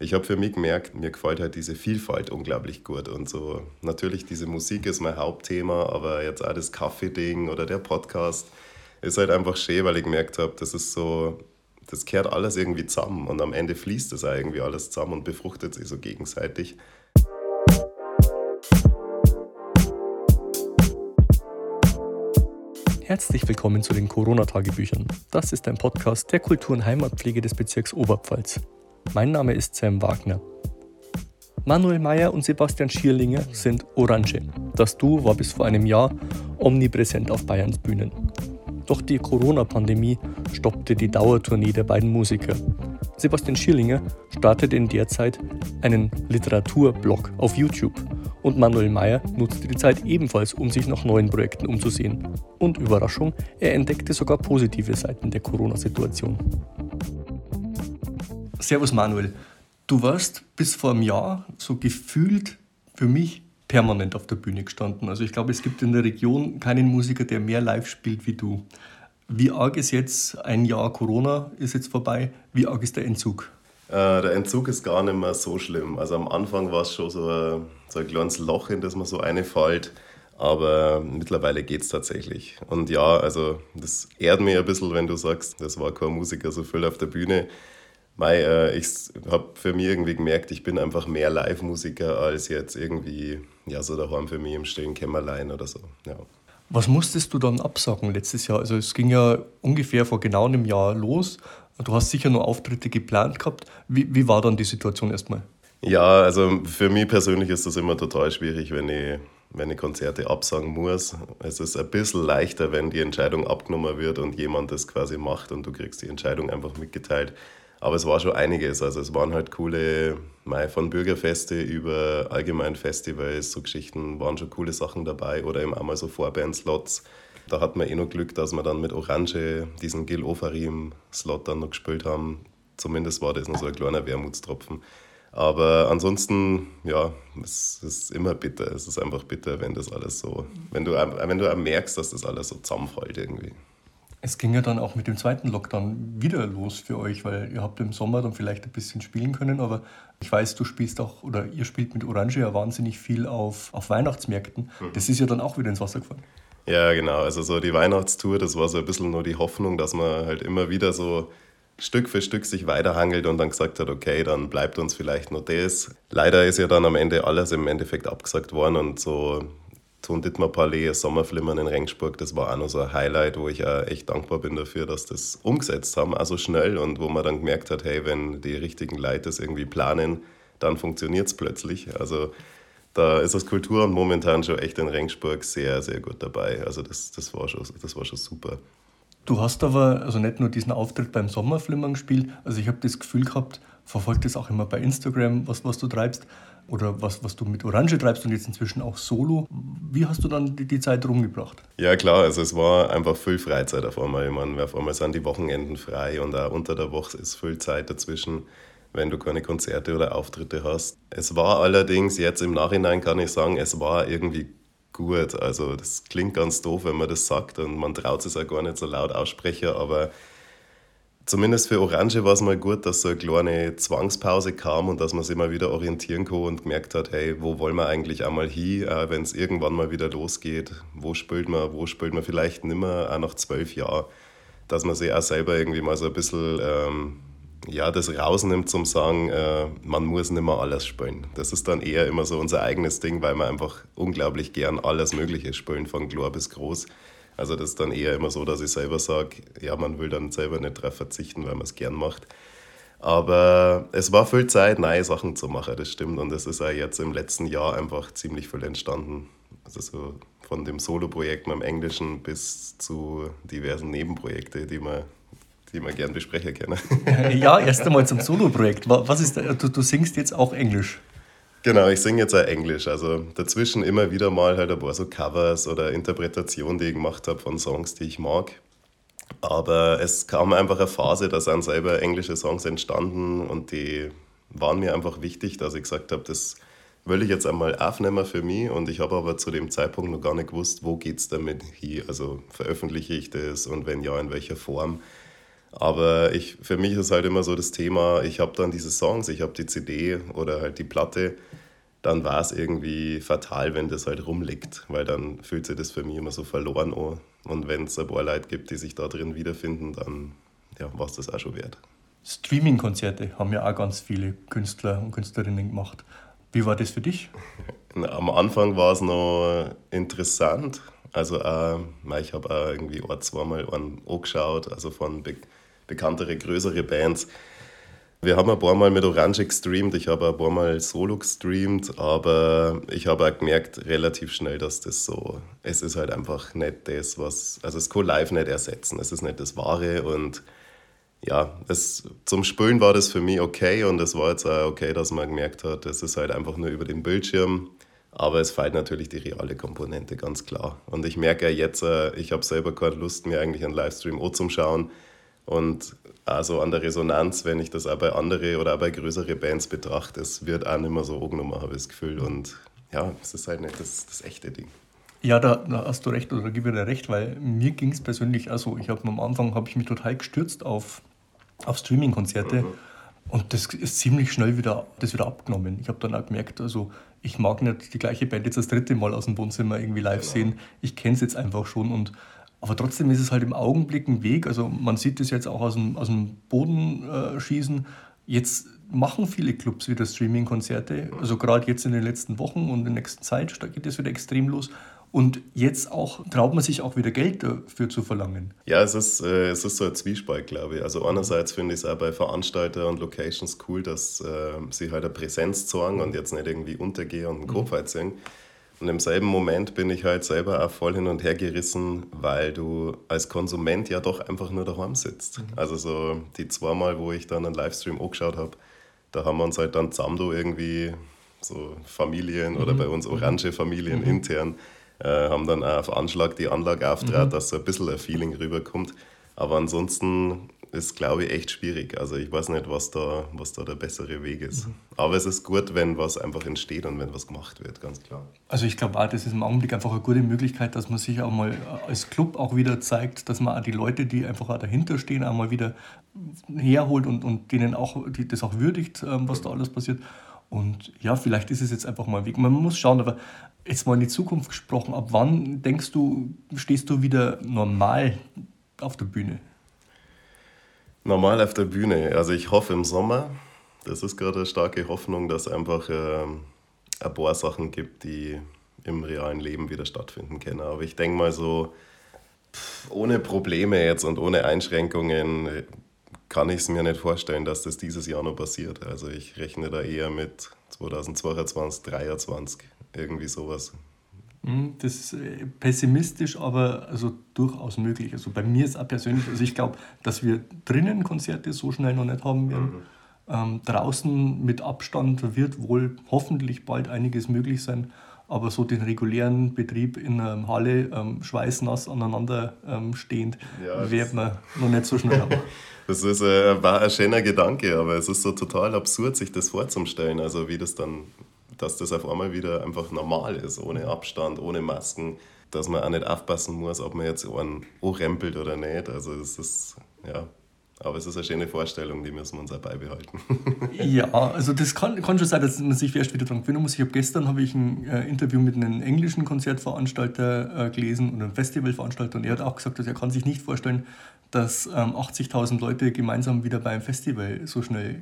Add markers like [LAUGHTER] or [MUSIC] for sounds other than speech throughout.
ich habe für mich gemerkt, mir gefällt halt diese Vielfalt unglaublich gut. Und so, natürlich, diese Musik ist mein Hauptthema, aber jetzt auch das Kaffee-Ding oder der Podcast ist halt einfach schön, weil ich gemerkt habe, das ist so, das kehrt alles irgendwie zusammen und am Ende fließt das auch irgendwie alles zusammen und befruchtet sich so gegenseitig. Herzlich willkommen zu den Corona-Tagebüchern. Das ist ein Podcast der Kultur- und Heimatpflege des Bezirks Oberpfalz. Mein Name ist Sam Wagner. Manuel Mayer und Sebastian Schierlinger sind Orange. Das Duo war bis vor einem Jahr omnipräsent auf Bayerns Bühnen. Doch die Corona-Pandemie stoppte die Dauertournee der beiden Musiker. Sebastian Schierlinger startete in der Zeit einen Literaturblog auf YouTube und Manuel Mayer nutzte die Zeit ebenfalls, um sich nach neuen Projekten umzusehen. Und Überraschung, er entdeckte sogar positive Seiten der Corona-Situation. Servus Manuel. Du warst bis vor einem Jahr so gefühlt für mich permanent auf der Bühne gestanden. Also ich glaube, es gibt in der Region keinen Musiker, der mehr live spielt wie du. Wie arg ist jetzt ein Jahr Corona ist jetzt vorbei? Wie arg ist der Entzug? Äh, der Entzug ist gar nicht mehr so schlimm. Also am Anfang war es schon so ein, so ein kleines Loch, in das man so einfällt. Aber mittlerweile geht es tatsächlich. Und ja, also das ehrt mich ein bisschen, wenn du sagst, das war kein Musiker so viel auf der Bühne. Mei, äh, ich habe für mich irgendwie gemerkt, ich bin einfach mehr Live-Musiker als jetzt irgendwie, ja, so daheim für mich im stillen Kämmerlein oder so. Ja. Was musstest du dann absagen letztes Jahr? Also es ging ja ungefähr vor genau einem Jahr los. Du hast sicher nur Auftritte geplant gehabt. Wie, wie war dann die Situation erstmal? Ja, also für mich persönlich ist das immer total schwierig, wenn ich, wenn ich Konzerte absagen muss. Es ist ein bisschen leichter, wenn die Entscheidung abgenommen wird und jemand das quasi macht und du kriegst die Entscheidung einfach mitgeteilt. Aber es war schon einiges. Also es waren halt coole, von Bürgerfeste über Allgemeinfestivals, so Geschichten, waren schon coole Sachen dabei. Oder eben einmal so Vorband-Slots. Da hat man eh noch Glück, dass wir dann mit Orange diesen Gil Ofarim-Slot dann noch gespielt haben. Zumindest war das noch so ein kleiner Wermutstropfen. Aber ansonsten, ja, es ist immer bitter. Es ist einfach bitter, wenn das alles so, wenn du, wenn du merkst, dass das alles so zusammenfällt irgendwie. Es ging ja dann auch mit dem zweiten Lockdown wieder los für euch, weil ihr habt im Sommer dann vielleicht ein bisschen spielen können, aber ich weiß, du spielst auch oder ihr spielt mit Orange ja wahnsinnig viel auf, auf Weihnachtsmärkten. Mhm. Das ist ja dann auch wieder ins Wasser gefallen. Ja, genau. Also so die Weihnachtstour, das war so ein bisschen nur die Hoffnung, dass man halt immer wieder so Stück für Stück sich weiterhangelt und dann gesagt hat, okay, dann bleibt uns vielleicht nur das. Leider ist ja dann am Ende alles im Endeffekt abgesagt worden und so Ton Dittmar Palais, Sommerflimmern in Rengsburg, das war auch noch so ein Highlight, wo ich auch echt dankbar bin dafür, dass das umgesetzt haben, also schnell und wo man dann gemerkt hat, hey, wenn die richtigen Leute das irgendwie planen, dann funktioniert es plötzlich. Also da ist das Kulturamt momentan schon echt in Rengsburg sehr, sehr gut dabei. Also das, das, war, schon, das war schon super. Du hast aber also nicht nur diesen Auftritt beim Sommerflimmern gespielt, also ich habe das Gefühl gehabt, verfolgt das auch immer bei Instagram, was, was du treibst oder was, was du mit Orange treibst und jetzt inzwischen auch solo. Wie hast du dann die, die Zeit rumgebracht? Ja klar, also es war einfach viel Freizeit auf einmal. Ich meine, auf einmal sind die Wochenenden frei und auch unter der Woche ist viel Zeit dazwischen, wenn du keine Konzerte oder Auftritte hast. Es war allerdings, jetzt im Nachhinein kann ich sagen, es war irgendwie gut. Also das klingt ganz doof, wenn man das sagt und man traut es auch gar nicht so laut aussprechen, aber zumindest für Orange war es mal gut, dass so eine kleine Zwangspause kam und dass man sich mal wieder orientieren kann und gemerkt hat, hey, wo wollen wir eigentlich einmal hin, wenn es irgendwann mal wieder losgeht, wo spielt man, wo spielt man vielleicht nimmer, auch nach zwölf Jahren, dass man sich auch selber irgendwie mal so ein bisschen ähm, ja, das rausnimmt zum Sagen, äh, man muss nicht mehr alles spielen. Das ist dann eher immer so unser eigenes Ding, weil wir einfach unglaublich gern alles Mögliche spielen, von klar bis groß. Also das ist dann eher immer so, dass ich selber sage, ja, man will dann selber nicht darauf verzichten, weil man es gern macht. Aber es war viel Zeit, neue Sachen zu machen, das stimmt. Und es ist auch jetzt im letzten Jahr einfach ziemlich viel entstanden. Also so von dem Solo-Projekt im Englischen bis zu diversen Nebenprojekten, die man, die man gern besprechen können. Ja, erst einmal zum Solo-Projekt. Was ist, du, du singst jetzt auch Englisch. Genau, ich singe jetzt auch Englisch. Also dazwischen immer wieder mal halt ein paar so Covers oder Interpretationen, die ich gemacht habe von Songs, die ich mag. Aber es kam einfach eine Phase, da sind selber englische Songs entstanden und die waren mir einfach wichtig, dass ich gesagt habe, das will ich jetzt einmal aufnehmen für mich und ich habe aber zu dem Zeitpunkt noch gar nicht gewusst, wo geht es damit hin. Also veröffentliche ich das und wenn ja, in welcher Form. Aber ich, für mich ist halt immer so das Thema, ich habe dann diese Songs, ich habe die CD oder halt die Platte, dann war es irgendwie fatal, wenn das halt rumliegt, weil dann fühlt sich das für mich immer so verloren an. Und wenn es ein paar Leute gibt, die sich da drin wiederfinden, dann ja, war es das auch schon wert. Streaming-Konzerte haben ja auch ganz viele Künstler und Künstlerinnen gemacht. Wie war das für dich? [LAUGHS] Am Anfang war es noch interessant. Also äh, ich habe auch irgendwie ein, zweimal einen angeschaut, also von be bekanntere, größere Bands. Wir haben ein paar Mal mit Orange gestreamt, ich habe ein paar Mal Solo gestreamt, aber ich habe auch gemerkt relativ schnell, dass das so, es ist halt einfach nicht das, was, also es kann live nicht ersetzen, es ist nicht das Wahre und ja, es, zum Spülen war das für mich okay und es war jetzt auch okay, dass man gemerkt hat, es ist halt einfach nur über den Bildschirm, aber es fehlt natürlich die reale Komponente, ganz klar. Und ich merke ja jetzt, äh, ich habe selber keine Lust, mir eigentlich einen Livestream anzuschauen und also an der Resonanz, wenn ich das auch bei anderen oder auch bei größeren Bands betrachte, es wird auch nicht mehr so angenommen, habe ich das Gefühl. Und ja, es ist halt nicht das, das echte Ding. Ja, da, da, hast du recht oder da gebe ich dir recht, weil mir ging es persönlich auch so. Ich habe am Anfang habe ich mich total gestürzt auf auf Streaming-Konzerte. Mhm. Und das ist ziemlich schnell wieder, das wieder abgenommen. Ich habe dann auch gemerkt, also ich mag nicht die gleiche Band jetzt das dritte Mal aus dem Wohnzimmer irgendwie live genau. sehen. Ich kenne es jetzt einfach schon. Und, aber trotzdem ist es halt im Augenblick ein Weg. Also man sieht das jetzt auch aus dem, aus dem Boden äh, schießen. Jetzt machen viele Clubs wieder Streaming-Konzerte. Also gerade jetzt in den letzten Wochen und in der nächsten Zeit geht das wieder extrem los. Und jetzt auch traut man sich auch wieder Geld dafür zu verlangen. Ja, es ist, äh, es ist so ein Zwiespalt, glaube ich. Also einerseits finde ich es auch bei Veranstaltern und Locations cool, dass äh, sie halt eine Präsenz zeigen und jetzt nicht irgendwie untergehen und einen mhm. Kopf halt singen. Und im selben Moment bin ich halt selber auch voll hin und her gerissen, weil du als Konsument ja doch einfach nur daheim sitzt. Mhm. Also so die zweimal, wo ich dann einen Livestream angeschaut habe, da haben wir uns halt dann zusammen irgendwie so Familien mhm. oder bei uns orange Familien mhm. intern äh, haben dann auch auf Anschlag die Anlage auftrat, mhm. dass so ein bisschen ein Feeling rüberkommt. Aber ansonsten ist, glaube ich, echt schwierig. Also ich weiß nicht, was da, was da der bessere Weg ist. Mhm. Aber es ist gut, wenn was einfach entsteht und wenn was gemacht wird, ganz klar. Also ich glaube auch, das ist im Augenblick einfach eine gute Möglichkeit, dass man sich auch mal als Club auch wieder zeigt, dass man auch die Leute, die einfach auch dahinter stehen, auch mal wieder herholt und, und denen auch die, das auch würdigt, ähm, was da alles passiert. Und ja, vielleicht ist es jetzt einfach mal ein Weg. Man muss schauen, aber Jetzt mal in die Zukunft gesprochen, ab wann denkst du, stehst du wieder normal auf der Bühne? Normal auf der Bühne. Also ich hoffe im Sommer. Das ist gerade eine starke Hoffnung, dass es einfach äh, ein paar Sachen gibt, die im realen Leben wieder stattfinden können. Aber ich denke mal so, ohne Probleme jetzt und ohne Einschränkungen kann ich es mir nicht vorstellen, dass das dieses Jahr noch passiert. Also ich rechne da eher mit 2022, 2023 irgendwie sowas. Hm, das ist äh, pessimistisch, aber also durchaus möglich. Also bei mir ist auch persönlich, also ich glaube, dass wir drinnen Konzerte so schnell noch nicht haben werden. Mhm. Ähm, draußen mit Abstand wird wohl hoffentlich bald einiges möglich sein, aber so den regulären Betrieb in einer Halle ähm, schweißnass aneinander ähm, stehend ja, wird man noch nicht so schnell haben. [LAUGHS] das ist, äh, war ein schöner Gedanke, aber es ist so total absurd, sich das vorzustellen, also wie das dann dass das auf einmal wieder einfach normal ist, ohne Abstand, ohne Masken, dass man auch nicht aufpassen muss, ob man jetzt einen rempelt oder nicht. Also es ist, ja, aber es ist eine schöne Vorstellung, die müssen wir uns auch beibehalten. [LAUGHS] ja, also das kann, kann schon sein, dass man sich erst wieder daran gewöhnen muss. Ich habe gestern habe ich ein äh, Interview mit einem englischen Konzertveranstalter äh, gelesen und einem Festivalveranstalter und er hat auch gesagt, dass er kann sich nicht vorstellen, dass ähm, 80.000 Leute gemeinsam wieder beim Festival so schnell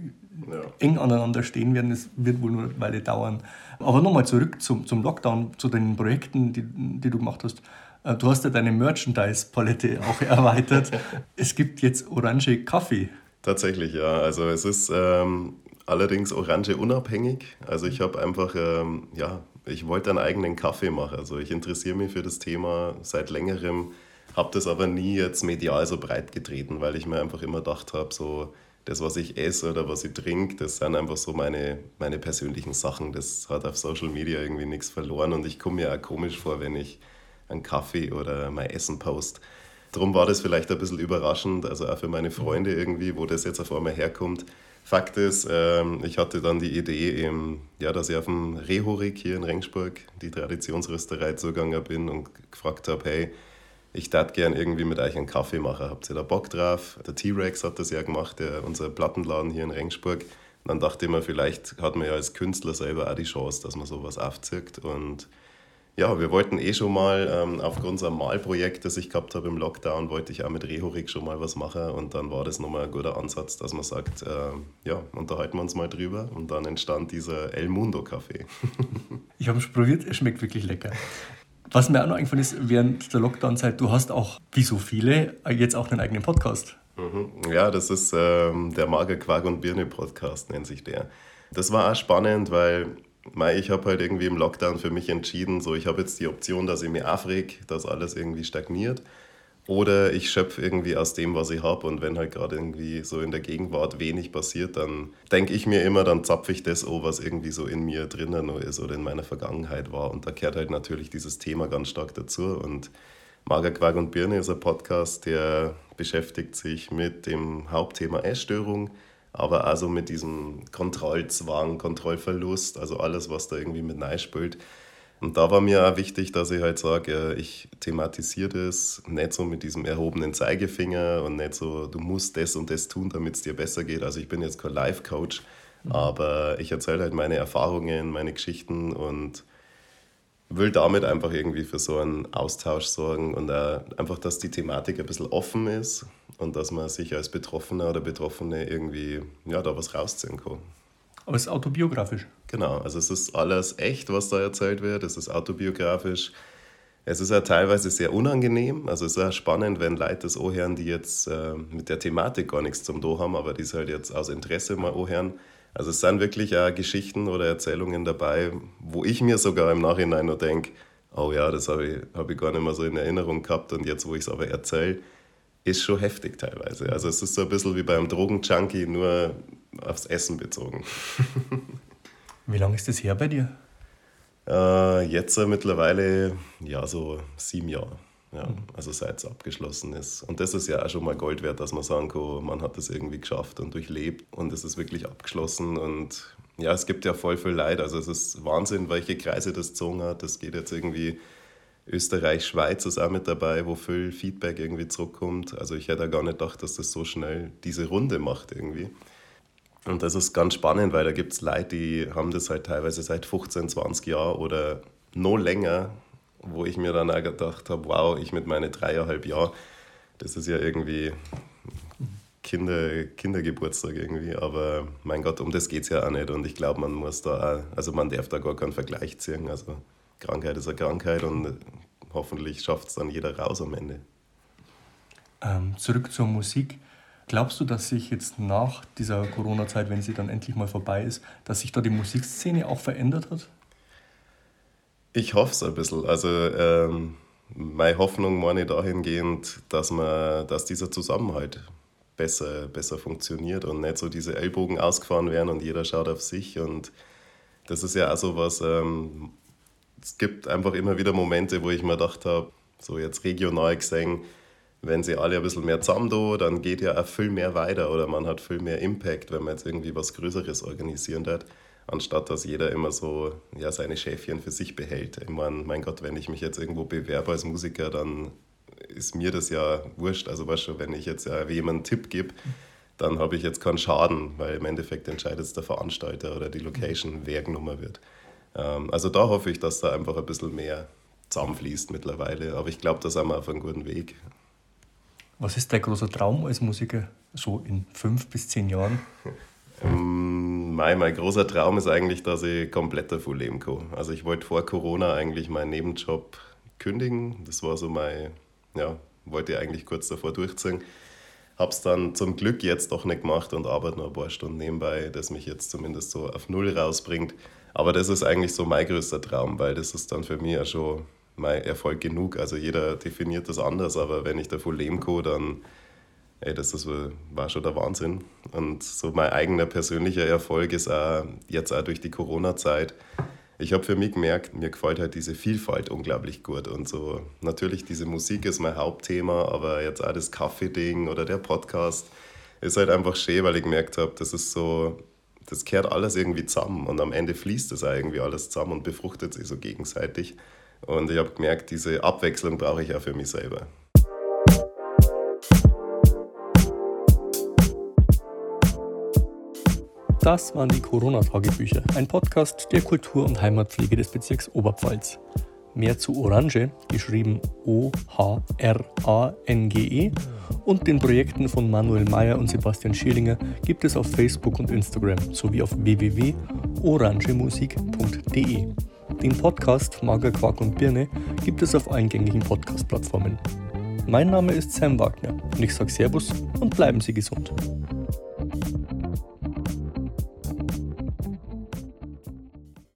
ja. eng aneinander stehen werden. Das wird wohl nur eine Weile dauern. Aber nochmal zurück zum, zum Lockdown, zu den Projekten, die, die du gemacht hast. Äh, du hast ja deine Merchandise-Palette auch erweitert. [LAUGHS] es gibt jetzt orange Kaffee. Tatsächlich, ja. Also es ist ähm, allerdings orange unabhängig. Also ich habe einfach, ähm, ja, ich wollte einen eigenen Kaffee machen. Also ich interessiere mich für das Thema seit längerem habe das aber nie jetzt medial so breit getreten, weil ich mir einfach immer gedacht habe, so das, was ich esse oder was ich trinke, das sind einfach so meine, meine persönlichen Sachen. Das hat auf Social Media irgendwie nichts verloren und ich komme mir auch komisch vor, wenn ich einen Kaffee oder mein Essen post. Darum war das vielleicht ein bisschen überraschend, also auch für meine Freunde irgendwie, wo das jetzt auf einmal herkommt. Fakt ist, ähm, ich hatte dann die Idee, ja, dass ich auf dem Rehorik hier in Rengsburg, die Traditionsrösterei, zugegangen bin und gefragt habe, hey, ich tat gern irgendwie mit euch einen Kaffee machen. Habt ihr da Bock drauf? Der T-Rex hat das ja gemacht, der, unser Plattenladen hier in Rengsburg. Und dann dachte ich mir, vielleicht hat man ja als Künstler selber auch die Chance, dass man sowas aufzieht. Und ja, wir wollten eh schon mal, ähm, aufgrund unser Malprojekt, das ich gehabt habe im Lockdown, wollte ich auch mit Rehorik schon mal was machen. Und dann war das nochmal ein guter Ansatz, dass man sagt, äh, ja, unterhalten wir uns mal drüber. Und dann entstand dieser El Mundo Kaffee. [LAUGHS] ich habe es probiert, es schmeckt wirklich lecker. Was mir auch noch eingefallen ist, während der Lockdown-Zeit, du hast auch, wie so viele, jetzt auch einen eigenen Podcast. Mhm. Ja, das ist ähm, der Mager Quark und Birne Podcast, nennt sich der. Das war auch spannend, weil ich habe halt irgendwie im Lockdown für mich entschieden, so ich habe jetzt die Option, dass ich mich aufreg, dass alles irgendwie stagniert. Oder ich schöpfe irgendwie aus dem, was ich habe. Und wenn halt gerade irgendwie so in der Gegenwart wenig passiert, dann denke ich mir immer, dann zapfe ich das an, was irgendwie so in mir drinnen ist oder in meiner Vergangenheit war. Und da kehrt halt natürlich dieses Thema ganz stark dazu. Und Mager Quark und Birne ist ein Podcast, der beschäftigt sich mit dem Hauptthema Essstörung, aber also mit diesem Kontrollzwang, Kontrollverlust, also alles, was da irgendwie mit spielt. Und da war mir auch wichtig, dass ich halt sage, ich thematisiere das nicht so mit diesem erhobenen Zeigefinger und nicht so, du musst das und das tun, damit es dir besser geht. Also ich bin jetzt kein Life-Coach, mhm. aber ich erzähle halt meine Erfahrungen, meine Geschichten und will damit einfach irgendwie für so einen Austausch sorgen und einfach, dass die Thematik ein bisschen offen ist und dass man sich als Betroffener oder Betroffene irgendwie ja, da was rausziehen kann. Aber es ist autobiografisch. Genau, also es ist alles echt, was da erzählt wird. Es ist autobiografisch. Es ist ja teilweise sehr unangenehm. Also es ist ja spannend, wenn Leute das anhören, die jetzt äh, mit der Thematik gar nichts zum Do haben, aber die es halt jetzt aus Interesse mal anhören. Also es sind wirklich auch Geschichten oder Erzählungen dabei, wo ich mir sogar im Nachhinein nur denke, oh ja, das habe ich, hab ich gar nicht mehr so in Erinnerung gehabt und jetzt, wo ich es aber erzähle, ist schon heftig teilweise. Also es ist so ein bisschen wie beim Drogenjunkie, nur aufs Essen bezogen. [LAUGHS] wie lange ist das her bei dir? Äh, jetzt mittlerweile, ja, so sieben Jahre. Ja, mhm. also seit es abgeschlossen ist. Und das ist ja auch schon mal Gold wert, dass man sagen kann, man hat das irgendwie geschafft und durchlebt und es ist wirklich abgeschlossen. Und ja, es gibt ja voll viel Leid. Also es ist Wahnsinn, welche Kreise das gezogen hat. Das geht jetzt irgendwie Österreich, Schweiz ist auch mit dabei, wo viel Feedback irgendwie zurückkommt. Also ich hätte gar nicht gedacht, dass das so schnell diese Runde macht irgendwie. Und das ist ganz spannend, weil da gibt es Leute, die haben das halt teilweise seit 15, 20 Jahren oder noch länger, wo ich mir dann auch gedacht habe, wow, ich mit meinen dreieinhalb Jahren, das ist ja irgendwie Kinder, Kindergeburtstag irgendwie. Aber mein Gott, um das geht es ja auch nicht. Und ich glaube, man muss da auch, also man darf da gar keinen Vergleich ziehen. Also Krankheit ist eine Krankheit und hoffentlich schafft es dann jeder raus am Ende. Ähm, zurück zur Musik. Glaubst du, dass sich jetzt nach dieser Corona-Zeit, wenn sie dann endlich mal vorbei ist, dass sich da die Musikszene auch verändert hat? Ich hoffe es ein bisschen. Also ähm, meine Hoffnung meine dahingehend, dass, man, dass dieser Zusammenhalt besser, besser funktioniert und nicht so diese Ellbogen ausgefahren werden und jeder schaut auf sich. Und das ist ja auch so was, ähm, es gibt einfach immer wieder Momente, wo ich mir gedacht habe, so jetzt regional gesehen, wenn sie alle ein bisschen mehr zusammen dann geht ja auch viel mehr weiter oder man hat viel mehr Impact, wenn man jetzt irgendwie was Größeres organisieren wird, anstatt dass jeder immer so ja, seine Schäfchen für sich behält. Ich meine, mein Gott, wenn ich mich jetzt irgendwo bewerbe als Musiker, dann ist mir das ja wurscht. Also weißt du, wenn ich jetzt ja jemandem einen Tipp gebe, dann habe ich jetzt keinen Schaden, weil im Endeffekt entscheidet es der Veranstalter oder die Location, wer genommen wird. Ähm, also da hoffe ich, dass da einfach ein bisschen mehr zusammenfließt mittlerweile. Aber ich glaube, da sind wir auf einem guten Weg. Was ist dein großer Traum als Musiker, so in fünf bis zehn Jahren? Ähm, mein, mein großer Traum ist eigentlich, dass ich komplett davon leben kann. Also ich wollte vor Corona eigentlich meinen Nebenjob kündigen. Das war so mein, ja, wollte ich eigentlich kurz davor durchziehen. Habe es dann zum Glück jetzt doch nicht gemacht und arbeite noch ein paar Stunden nebenbei, das mich jetzt zumindest so auf Null rausbringt. Aber das ist eigentlich so mein größter Traum, weil das ist dann für mich ja schon mein Erfolg genug. Also jeder definiert das anders, aber wenn ich davon leben kann, dann, ey, das ist, war schon der Wahnsinn. Und so mein eigener persönlicher Erfolg ist auch jetzt auch durch die Corona-Zeit. Ich habe für mich gemerkt, mir gefällt halt diese Vielfalt unglaublich gut. Und so, natürlich, diese Musik ist mein Hauptthema, aber jetzt auch das Kaffee-Ding oder der Podcast ist halt einfach schön, weil ich gemerkt habe, das ist so, das kehrt alles irgendwie zusammen und am Ende fließt das irgendwie alles zusammen und befruchtet sich so gegenseitig. Und ich habe gemerkt, diese Abwechslung brauche ich auch für mich selber. Das waren die Corona-Tagebücher, ein Podcast der Kultur- und Heimatpflege des Bezirks Oberpfalz. Mehr zu Orange, geschrieben O-H-R-A-N-G-E, und den Projekten von Manuel Mayer und Sebastian Schierlinger gibt es auf Facebook und Instagram sowie auf www.orangemusik.de. Den Podcast Mager Quark und Birne gibt es auf eingängigen Podcast-Plattformen. Mein Name ist Sam Wagner und ich sage Servus und bleiben Sie gesund.